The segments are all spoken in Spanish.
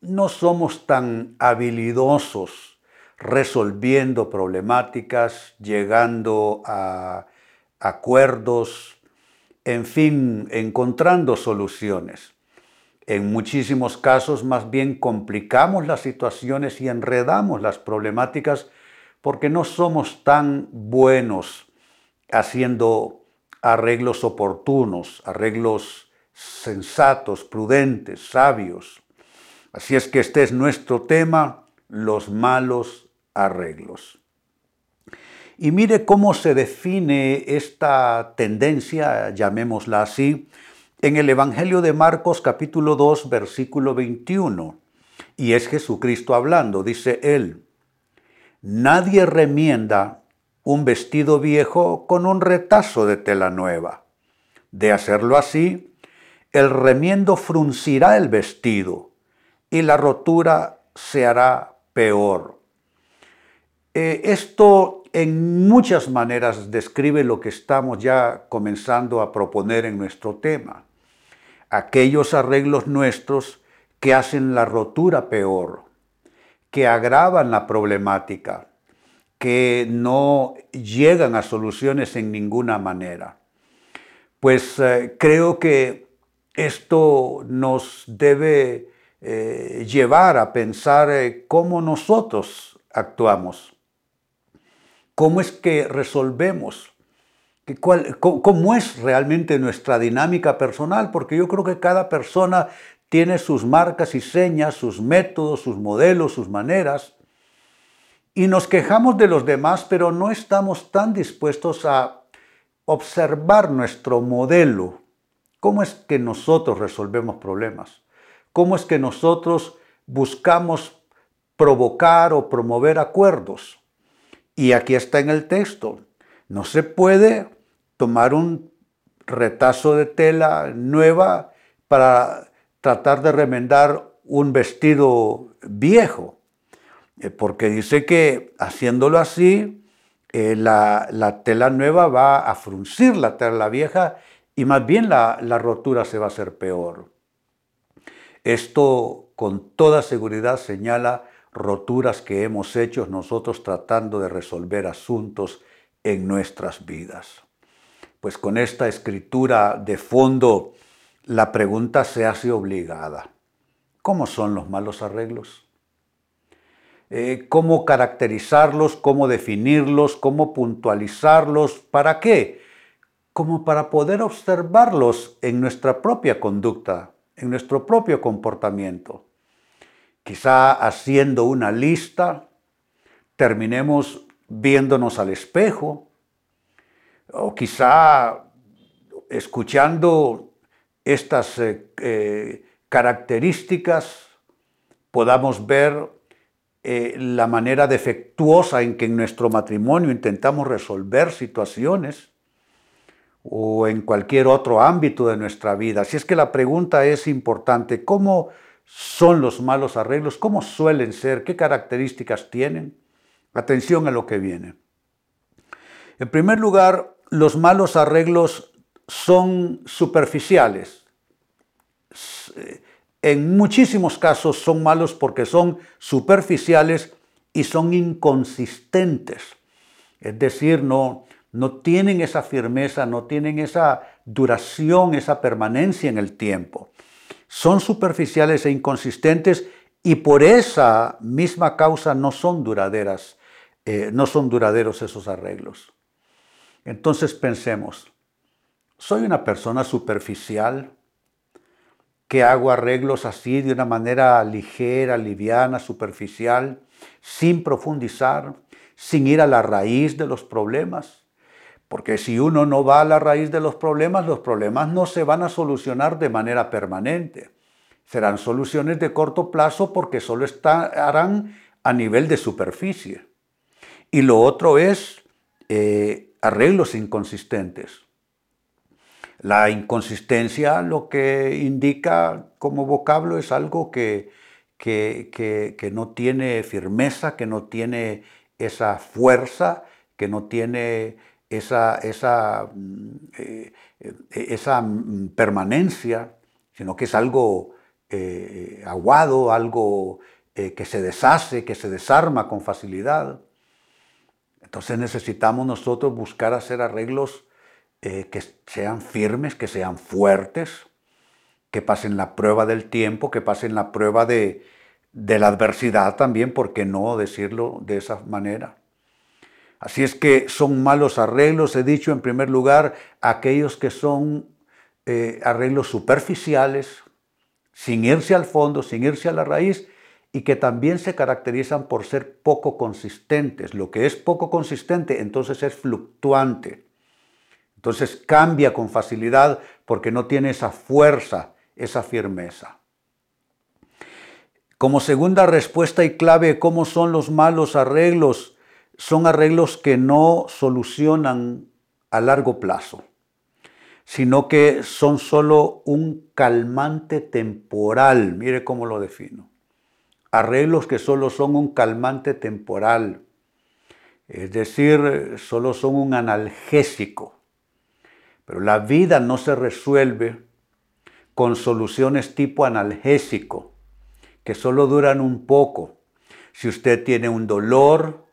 no somos tan habilidosos resolviendo problemáticas, llegando a acuerdos, en fin, encontrando soluciones. En muchísimos casos más bien complicamos las situaciones y enredamos las problemáticas porque no somos tan buenos haciendo arreglos oportunos, arreglos sensatos, prudentes, sabios. Así es que este es nuestro tema, los malos arreglos. Y mire cómo se define esta tendencia, llamémosla así, en el Evangelio de Marcos capítulo 2 versículo 21. Y es Jesucristo hablando, dice él, nadie remienda un vestido viejo con un retazo de tela nueva. De hacerlo así, el remiendo fruncirá el vestido y la rotura se hará peor. Eh, esto en muchas maneras describe lo que estamos ya comenzando a proponer en nuestro tema. Aquellos arreglos nuestros que hacen la rotura peor, que agravan la problemática, que no llegan a soluciones en ninguna manera. Pues eh, creo que esto nos debe eh, llevar a pensar eh, cómo nosotros actuamos cómo es que resolvemos, cómo es realmente nuestra dinámica personal, porque yo creo que cada persona tiene sus marcas y señas, sus métodos, sus modelos, sus maneras, y nos quejamos de los demás, pero no estamos tan dispuestos a observar nuestro modelo. ¿Cómo es que nosotros resolvemos problemas? ¿Cómo es que nosotros buscamos provocar o promover acuerdos? Y aquí está en el texto. No se puede tomar un retazo de tela nueva para tratar de remendar un vestido viejo, eh, porque dice que haciéndolo así, eh, la, tela nueva va a fruncir la tela vieja y más bien la, la rotura se va a hacer peor. Esto con toda seguridad señala roturas que hemos hecho nosotros tratando de resolver asuntos en nuestras vidas. Pues con esta escritura de fondo, la pregunta se hace obligada. ¿Cómo son los malos arreglos? Eh, ¿Cómo caracterizarlos? ¿Cómo definirlos? ¿Cómo puntualizarlos? ¿Para qué? Como para poder observarlos en nuestra propia conducta, en nuestro propio comportamiento. Quizá haciendo una lista, terminemos viéndonos al espejo, o quizá escuchando estas eh, eh, características podamos ver eh, la manera defectuosa en que en nuestro matrimonio intentamos resolver situaciones o en cualquier otro ámbito de nuestra vida. Así es que la pregunta es importante, ¿cómo son los malos arreglos, cómo suelen ser, qué características tienen. Atención a lo que viene. En primer lugar, los malos arreglos son superficiales. En muchísimos casos son malos porque son superficiales y son inconsistentes. Es decir, no, no tienen esa firmeza, no tienen esa duración, esa permanencia en el tiempo son superficiales e inconsistentes y por esa misma causa no son duraderas, eh, no son duraderos esos arreglos. Entonces pensemos, ¿soy una persona superficial que hago arreglos así de una manera ligera, liviana, superficial, sin profundizar, sin ir a la raíz de los problemas? Porque si uno no va a la raíz de los problemas, los problemas no se van a solucionar de manera permanente. serán soluciones de corto plazo porque solo estarán a nivel de superficie. Y lo otro es eh, arreglos inconsistentes. La inconsistencia lo que indica como vocablo es algo que, que, no tiene firmeza, que no tiene esa fuerza, que no tiene esa, esa, mm, eh, esa mm, permanencia, sino que es algo eh, aguado, algo eh, que se deshace, que se desarma con facilidad. Entonces necesitamos nosotros buscar hacer arreglos eh, que sean firmes, que sean fuertes, que pasen la prueba del tiempo, que pasen la prueba de, de la adversidad también, ¿por qué no decirlo de esa manera? Así es que son malos arreglos, he dicho en primer lugar, aquellos que son eh, arreglos superficiales, sin irse al fondo, sin irse a la raíz, y que también se caracterizan por ser poco consistentes. Lo que es poco consistente entonces es fluctuante. Entonces cambia con facilidad porque no tiene esa fuerza, esa firmeza. Como segunda respuesta y clave, ¿cómo son los malos arreglos? Son arreglos que no solucionan a largo plazo, sino que son solo un calmante temporal. Mire cómo lo defino. Arreglos que solo son un calmante temporal, es decir, solo son un analgésico pero la vida no se resuelve con soluciones tipo analgésico, que solo duran un poco. Si usted tiene un dolor,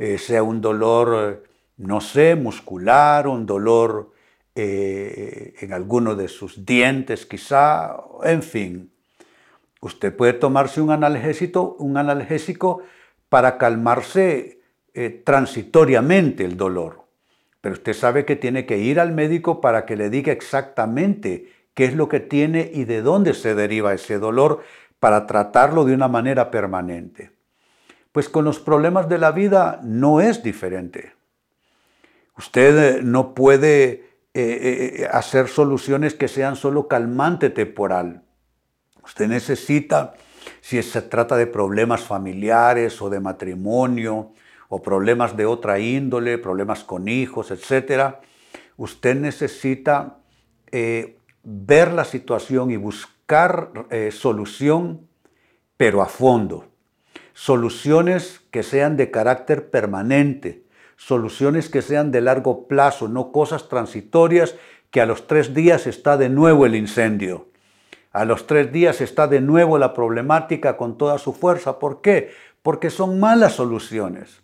eh, sea un dolor, no sé, muscular, un dolor eh, en alguno de sus dientes quizá, en fin, usted puede tomarse un analgésico, un analgésico para calmarse eh, transitoriamente el dolor. Pero usted sabe que tiene que ir al médico para que le diga exactamente qué es lo que tiene y de dónde se deriva ese dolor para tratarlo de una manera permanente. Pues con los problemas de la vida no es diferente. Usted eh, no puede eh, eh, hacer soluciones que sean solo calmante temporal. Usted necesita, si se trata de problemas familiares o de matrimonio, o problemas de otra índole, problemas con hijos, etc., usted necesita ver la situación y buscar solución, pero a fondo. Soluciones que sean de carácter permanente, soluciones que sean de largo plazo, no cosas transitorias que a los tres días está de nuevo el incendio. A los tres días está de nuevo la problemática con toda su fuerza. ¿Por qué? Porque son malas soluciones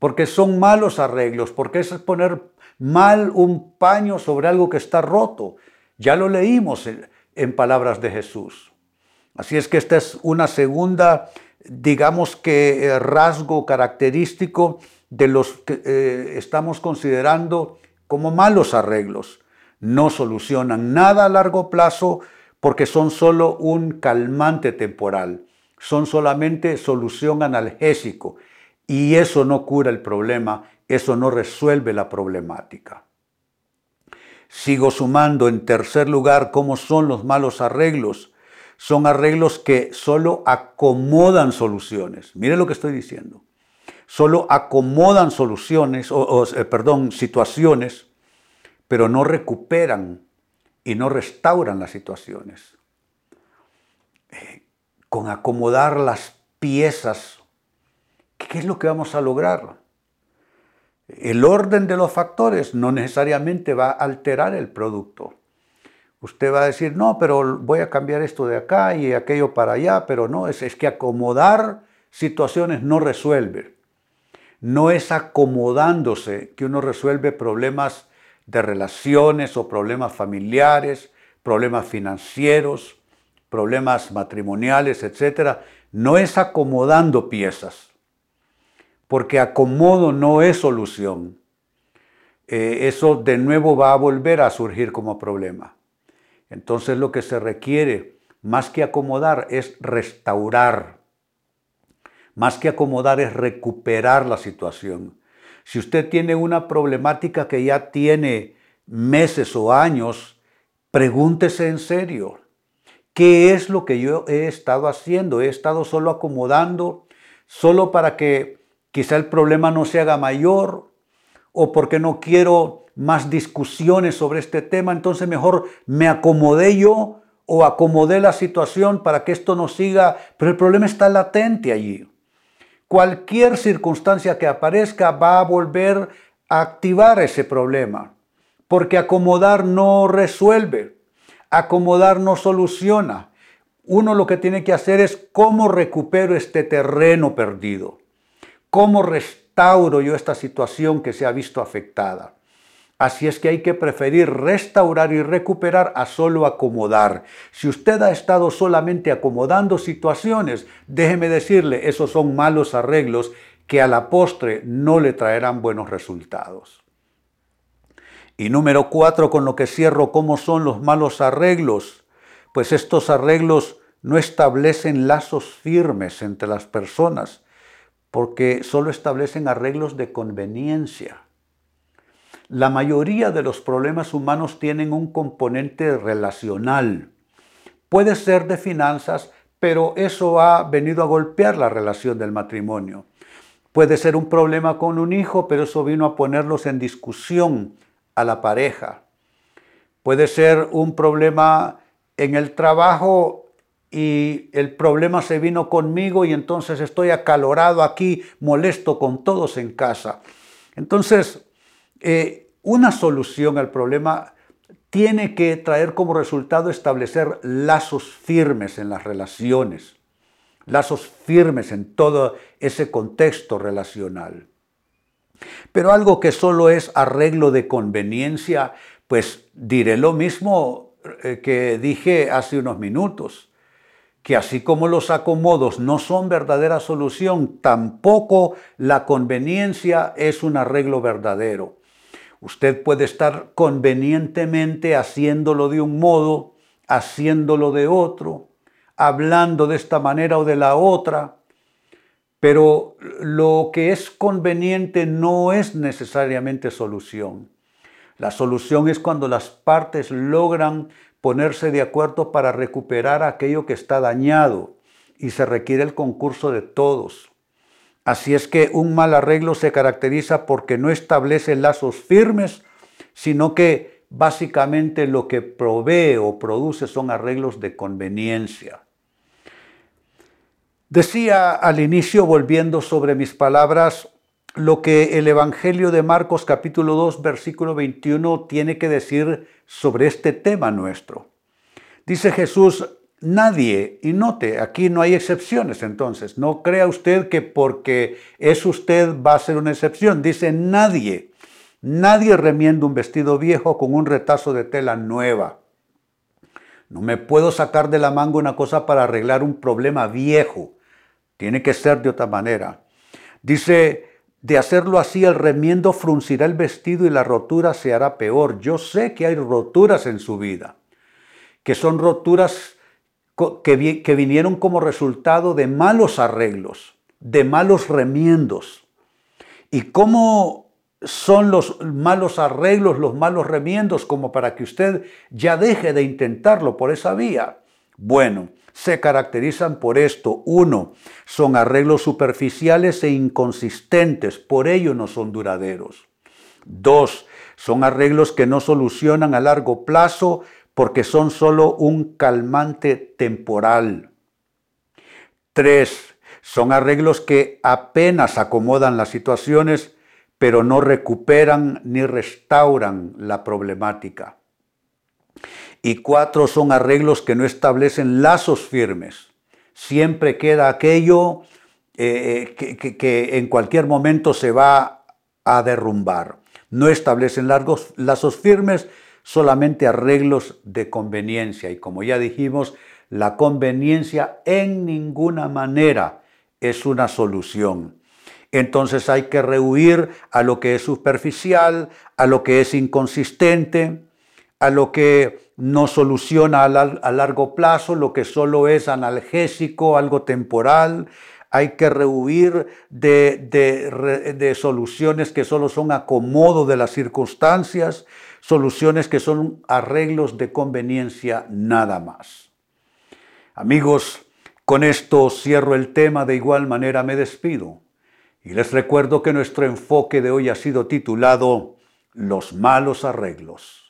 porque son malos arreglos, porque es poner mal un paño sobre algo que está roto. Ya lo leímos en, palabras de Jesús. Así es que esta es una segunda, digamos que eh, rasgo característico de los que eh, estamos considerando como malos arreglos. No solucionan nada a largo plazo porque son solo un calmante temporal, son solamente solución analgésico y eso no cura el problema, eso no resuelve la problemática. Sigo sumando en tercer lugar cómo son los malos arreglos. Son arreglos que solo acomodan soluciones. Mire lo que estoy diciendo. Solo acomodan soluciones, o, eh, perdón, situaciones, pero no recuperan y no restauran las situaciones. Eh, con acomodar las piezas ¿qué es lo que vamos a lograr? El orden de los factores no necesariamente va a alterar el producto. Usted va a decir, no, pero voy a cambiar esto de acá y aquello para allá, pero no, es, es que acomodar situaciones no resuelve. No es acomodándose que uno resuelve problemas de relaciones o problemas familiares, problemas financieros, problemas matrimoniales, etc. No es acomodando piezas porque acomodo no es solución. Eh, eso de nuevo va a volver a surgir como problema. Entonces lo que se requiere, más que acomodar, es restaurar. Más que acomodar es recuperar la situación. Si usted tiene una problemática que ya tiene meses o años, pregúntese en serio, ¿Qué es lo que yo he estado haciendo? He estado solo acomodando, solo para que quizá el problema no se haga mayor o porque no quiero más discusiones sobre este tema, entonces mejor me acomodé yo o acomodé la situación para que esto no siga, pero el problema está latente allí. Cualquier circunstancia que aparezca va a volver a activar ese problema, porque acomodar no resuelve, acomodar no soluciona. Uno lo que tiene que hacer es cómo recupero este terreno perdido, cómo yo esta situación que se ha visto afectada. Así es que hay que preferir restaurar y recuperar a solo acomodar. Si usted ha estado solamente acomodando situaciones, déjeme decirle, esos son malos arreglos que a la postre no le traerán buenos resultados. Y número cuatro, con lo que cierro, ¿cómo son los malos arreglos? Pues estos arreglos no establecen lazos firmes entre las personas, porque solo establecen arreglos de conveniencia. La mayoría de los problemas humanos tienen un componente relacional. Puede ser de finanzas, pero eso ha venido a golpear la relación del matrimonio. Puede ser un problema con un hijo, pero eso vino a ponerlos en discusión a la pareja. Puede ser un problema en el trabajo y el problema se vino conmigo y entonces estoy acalorado aquí, molesto con todos en casa. Entonces, eh, una solución al problema tiene que traer como resultado establecer lazos firmes en las relaciones, lazos firmes en todo ese contexto relacional. Pero algo que solo es arreglo de conveniencia, pues diré lo mismo eh, que dije hace unos minutos, que así como los acomodos no son verdadera solución, tampoco la conveniencia es un arreglo verdadero. Usted puede estar convenientemente haciéndolo de un modo, haciéndolo de otro, hablando de esta manera o de la otra, pero lo que es conveniente no es necesariamente solución. La solución es cuando las partes logran ponerse de acuerdo para recuperar aquello que está dañado y se requiere el concurso de todos. Así es que un mal arreglo se caracteriza porque no establece lazos firmes, sino que básicamente lo que provee o produce son arreglos de conveniencia. Decía al inicio, volviendo sobre mis palabras, lo que el Evangelio de Marcos capítulo 2 versículo 21 tiene que decir sobre este tema nuestro. Dice Jesús, Nadie, y note, aquí no hay excepciones entonces, no crea usted que porque es usted va a ser una excepción, dice nadie, nadie remienda un vestido viejo con un retazo de tela nueva. No me puedo sacar de la manga una cosa para arreglar un problema viejo, tiene que ser de otra manera. Dice, de hacerlo así el remiendo fruncirá el vestido y la rotura se hará peor. Yo sé que hay roturas en su vida, que son roturas que, vinieron como resultado de malos arreglos, de malos remiendos. ¿Y cómo son los malos arreglos, los malos remiendos, como para que usted ya deje de intentarlo por esa vía? Bueno, se caracterizan por esto. Uno, son arreglos superficiales e inconsistentes, por ello no son duraderos. Dos, son arreglos que no solucionan a largo plazo porque son solo un calmante temporal. Tres, son arreglos que apenas acomodan las situaciones, pero no recuperan ni restauran la problemática. Y cuatro, son arreglos que no establecen lazos firmes. Siempre queda aquello eh, que, que en cualquier momento se va a derrumbar. No establecen largos lazos firmes solamente arreglos de conveniencia. Y como ya dijimos, la conveniencia en ninguna manera es una solución. Entonces hay que rehuir a lo que es superficial, a lo que es inconsistente, a lo que no soluciona a, largo plazo, lo que solo es analgésico, algo temporal. Hay que rehuir de, de soluciones que solo son acomodo de las circunstancias soluciones que son arreglos de conveniencia nada más. Amigos, con esto cierro el tema, de igual manera me despido. Y les recuerdo que nuestro enfoque de hoy ha sido titulado Los malos arreglos.